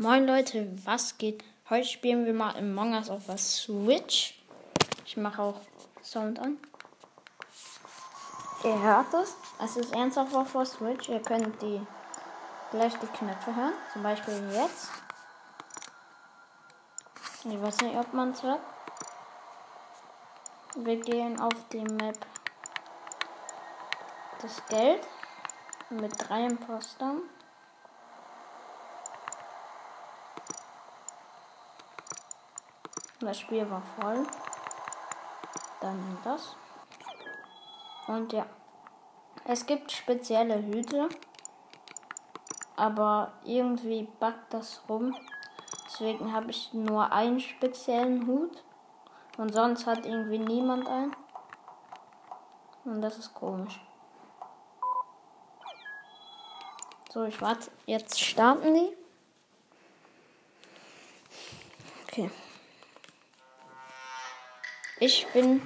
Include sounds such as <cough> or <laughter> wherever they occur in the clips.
Moin Leute, was geht? Heute spielen wir mal Among Us auf der Switch. Ich mache auch Sound an. Ihr hört es. Es ist ernsthaft auf der Switch. Ihr könnt die gleich die Knöpfe hören. Zum Beispiel jetzt. Ich weiß nicht, ob man es hört. Wir gehen auf die Map das Geld mit drei Impostern. Das Spiel war voll. Dann das. Und ja. Es gibt spezielle Hüte. Aber irgendwie backt das rum. Deswegen habe ich nur einen speziellen Hut. Und sonst hat irgendwie niemand einen. Und das ist komisch. So, ich warte. Jetzt starten die. Okay. Ich bin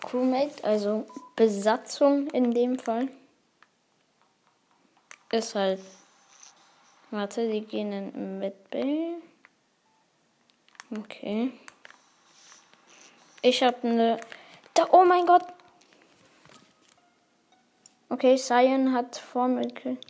Crewmate, also Besatzung in dem Fall. Ist halt. Warte, die gehen in Medbay. Okay. Ich habe eine. Da, oh mein Gott! Okay, Cyan hat vor mir gekillt.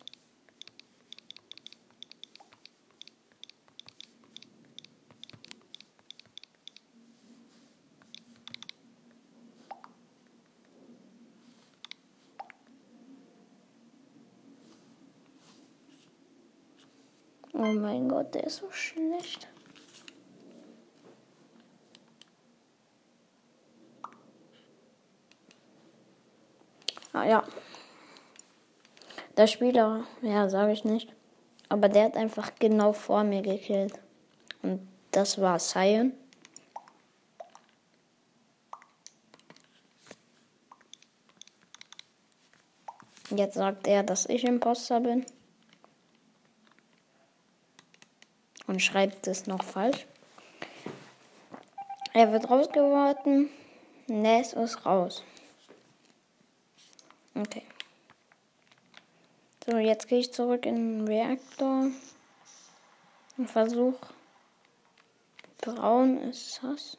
Oh mein Gott, der ist so schlecht. Ah ja. Der Spieler, ja, sage ich nicht. Aber der hat einfach genau vor mir gekillt. Und das war Cyan. Jetzt sagt er, dass ich Imposter bin. Und schreibt es noch falsch. Er wird rausgeworfen. Ness ist raus. Okay. So, jetzt gehe ich zurück in den Reaktor und versuche. Braun ist das.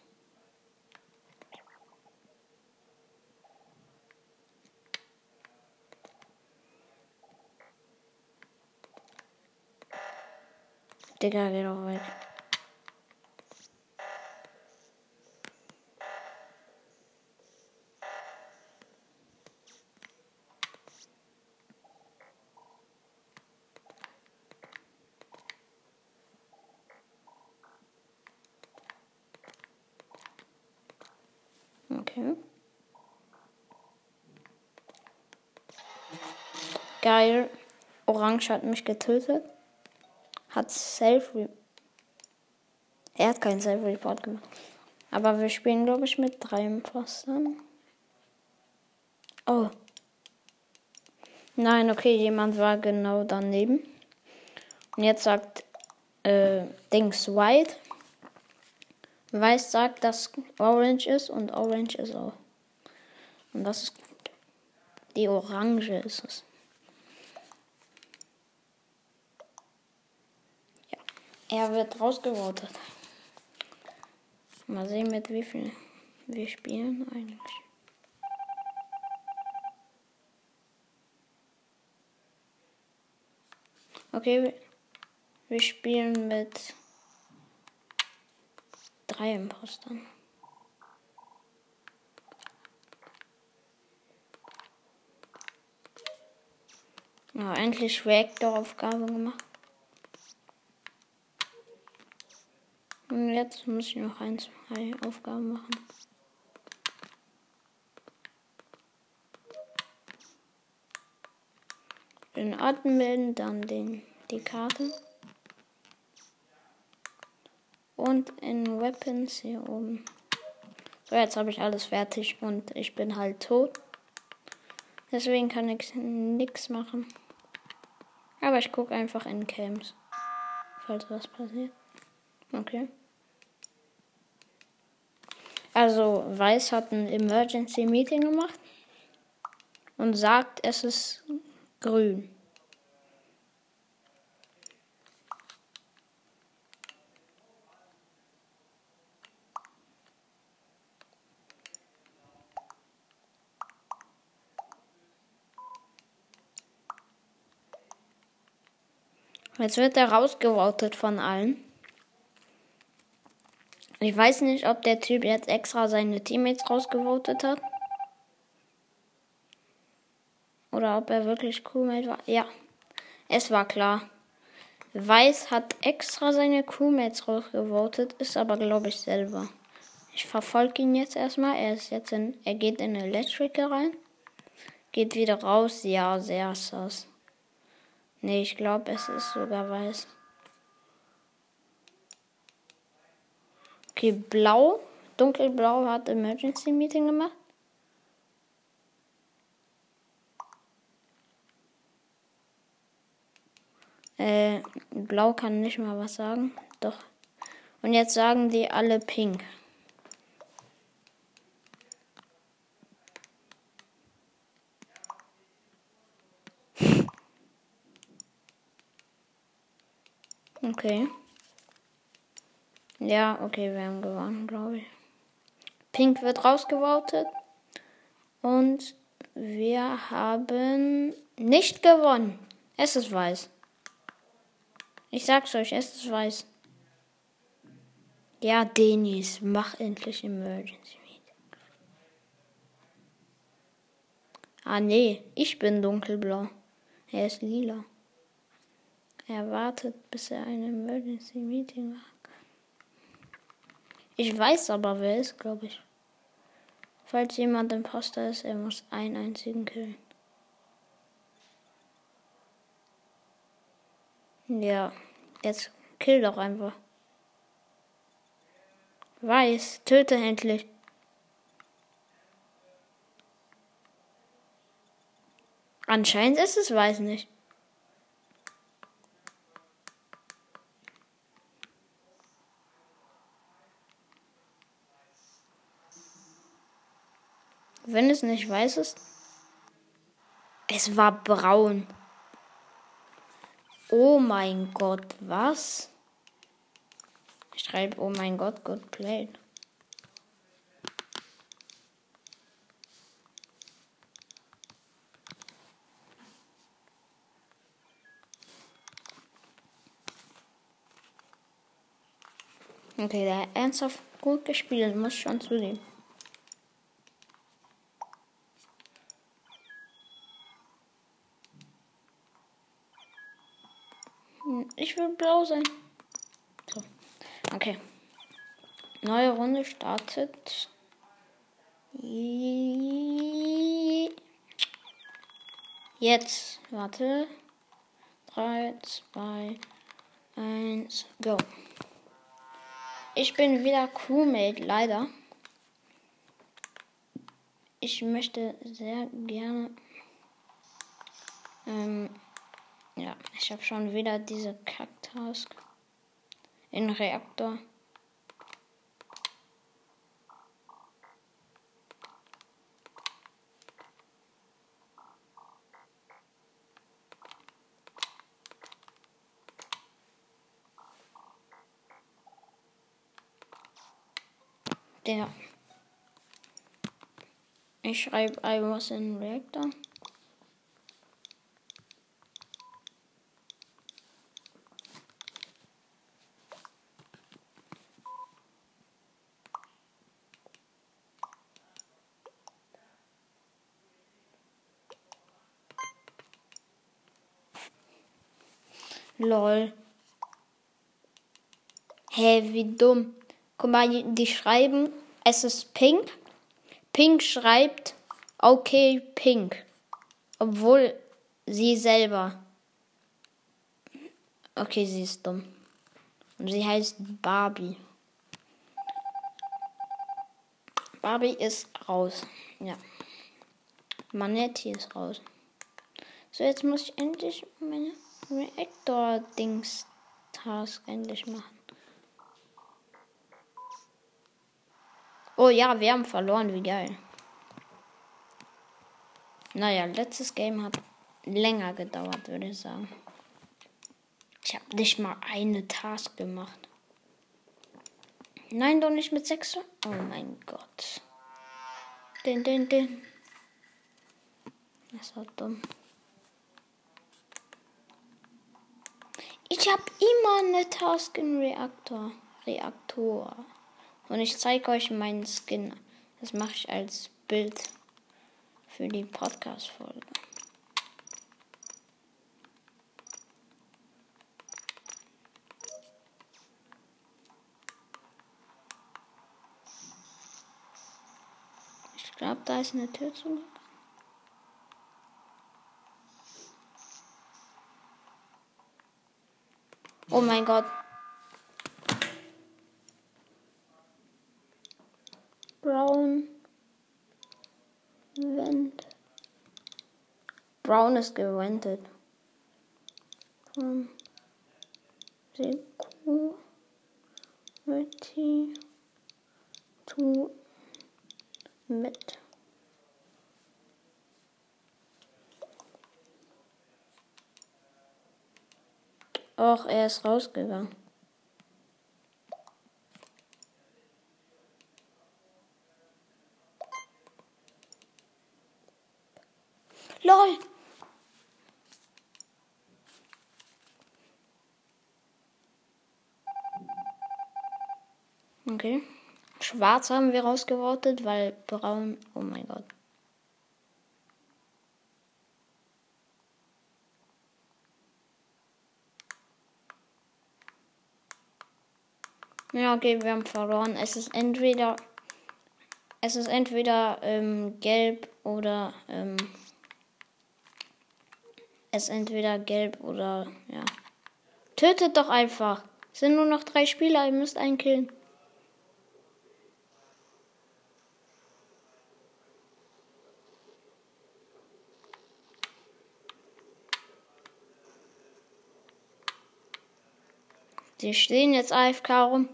Digga, geh doch weg. Okay. Geil. Orange hat mich getötet hat Self Er hat keinen Self-Report gemacht. Aber wir spielen, glaube ich, mit drei Impostern. Oh. Nein, okay, jemand war genau daneben. Und jetzt sagt äh, Dings White. Weiß sagt, dass Orange ist und Orange ist auch. Und das ist. Die Orange ist es. Er wird rausgevotet. Mal sehen, mit wie viel wir spielen eigentlich. Okay, wir spielen mit drei Impostern. Ja, endlich Reactor-Aufgabe gemacht. Jetzt muss ich noch ein, zwei Aufgaben machen. In Admin dann den, die Karte. Und in Weapons hier oben. So, jetzt habe ich alles fertig und ich bin halt tot. Deswegen kann ich nichts machen. Aber ich gucke einfach in Camps. Falls was passiert. Okay. Also Weiß hat ein Emergency Meeting gemacht und sagt, es ist grün. Jetzt wird er rausgevotet von allen. Ich weiß nicht, ob der Typ jetzt extra seine Teammates rausgevotet hat. Oder ob er wirklich Crewmate war. Ja, es war klar. Weiß hat extra seine Crewmates rausgevotet, ist aber, glaube ich, selber. Ich verfolge ihn jetzt erstmal. Er ist jetzt in, er geht in Electrical rein. Geht wieder raus. Ja, sehr sass. Nee, ich glaube, es ist sogar weiß. Okay, blau. Dunkelblau hat Emergency Meeting gemacht. Äh, blau kann nicht mal was sagen. Doch. Und jetzt sagen die alle pink. <laughs> Okay. Ja, okay, wir haben gewonnen, glaube ich. Pink wird rausgevotet. Und wir haben nicht gewonnen. Es ist weiß. Ich sag's euch, es ist weiß. Ja, Denis, mach endlich Emergency Meeting. Ah, nee, ich bin dunkelblau. Er ist lila. Er wartet, bis er ein Emergency Meeting macht. Ich weiß aber, wer ist, glaube ich. Falls jemand Imposter ist, er muss einen einzigen killen. Ja, jetzt kill doch einfach. Weiß, töte endlich. Anscheinend ist es weiß nicht. Wenn es nicht weiß ist. Es war braun. Oh mein Gott, was? Ich schreibe, oh mein Gott, good played. Okay, der hat ernsthaft gut gespielt, muss schon zugeben. Ich will blau sein. So. Okay. Neue Runde startet. Jetzt. Warte. 3, 2, 1, go. Ich bin wieder Crewmate, leider. Ich möchte sehr gerne ähm, ja, ich habe schon wieder diese Kack-Task in Reaktor. Der. Ich schreibe I was in Reactor. Lol. Hä, hey, wie dumm. Guck mal, die schreiben, es ist pink. Pink schreibt, okay, pink. Obwohl sie selber. Okay, sie ist dumm. Und sie heißt Barbie. Barbie ist raus. Ja. Manetti ist raus. So, jetzt muss ich endlich meine Reactor-Dings-Task endlich machen. Oh ja, wir haben verloren, wie geil. Naja, letztes Game hat länger gedauert, würde ich sagen. Ich habe nicht mal eine Task gemacht. Nein, doch nicht mit 6. Oh mein Gott. Den, den, den. Das war dumm. Ich habe immer eine Task im Reaktor. Reaktor. Und ich zeige euch meinen Skin. Das mache ich als Bild für die Podcast-Folge. Ich glaube, da ist eine Tür zugegangen. Oh mein Gott. Brown. Vent. Brown ist gewendet. Von Security to mit. Och, er ist rausgegangen. LOL! Okay. Schwarz haben wir rausgewortet, weil braun. Oh mein Gott. Ja, okay, wir haben verloren. Es ist entweder. Es ist entweder ähm, gelb oder. Ähm, es ist entweder gelb oder. Ja. Tötet doch einfach. Es sind nur noch drei Spieler, ihr müsst einen killen. Die stehen jetzt AFK rum.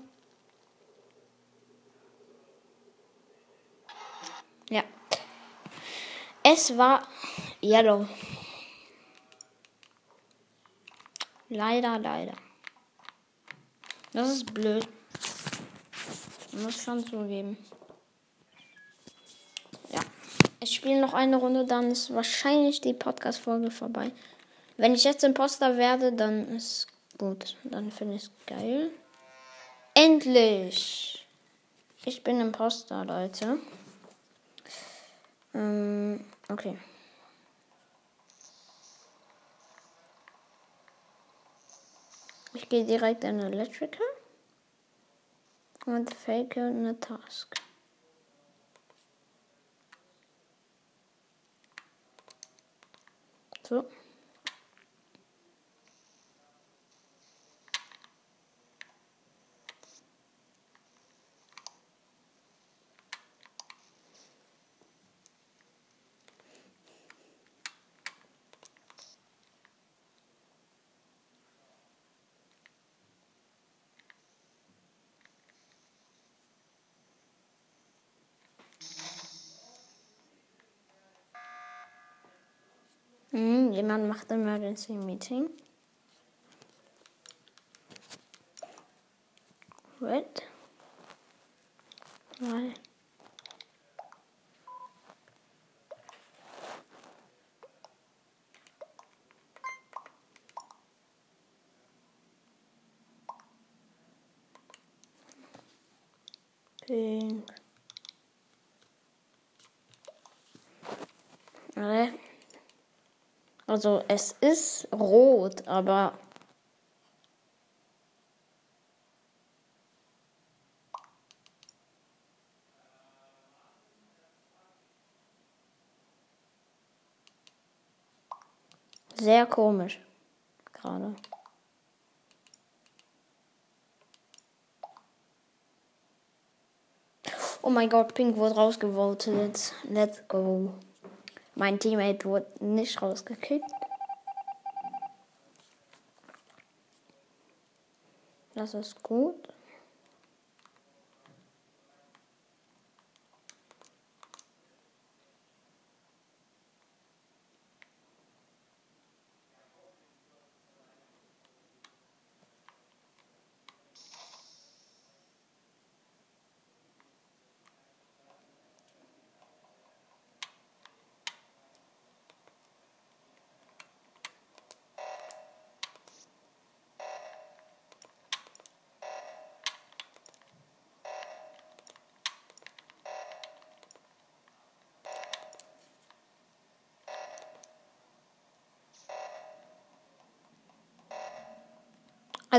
Ja. Es war Yellow. Leider, leider. Das ist blöd. Muss schon zugeben. Ja. Ich spiele noch eine Runde, dann ist wahrscheinlich die Podcast-Folge vorbei. Wenn ich jetzt Imposter werde, dann ist gut. Dann finde ich es geil. Endlich! Ich bin Imposter, Leute. Ähm, okay. Ich gehe direkt in Electrical und fake eine Task. So. Hm, jemand macht Emergency Meeting. Red. Weil. Pink. Äh. Also es ist rot, aber sehr komisch gerade. Oh mein Gott, Pink wurde rausgevotet. Let's go. Mein Teammate wurde nicht rausgekickt. Das ist gut.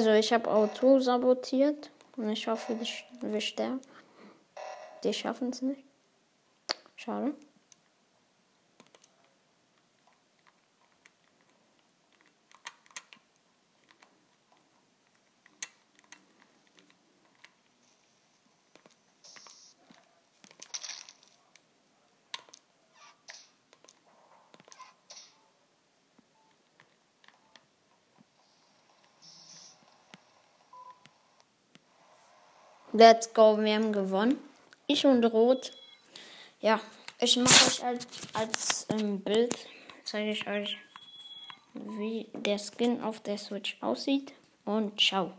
Also ich habe Auto sabotiert und ich hoffe, wir sterben. Die schaffen es nicht. Schade. Let's go, wir haben gewonnen. Ich und Rot. Ja, ich mache euch als, als ähm, Bild, zeige ich euch, wie der Skin auf der Switch aussieht. Und ciao.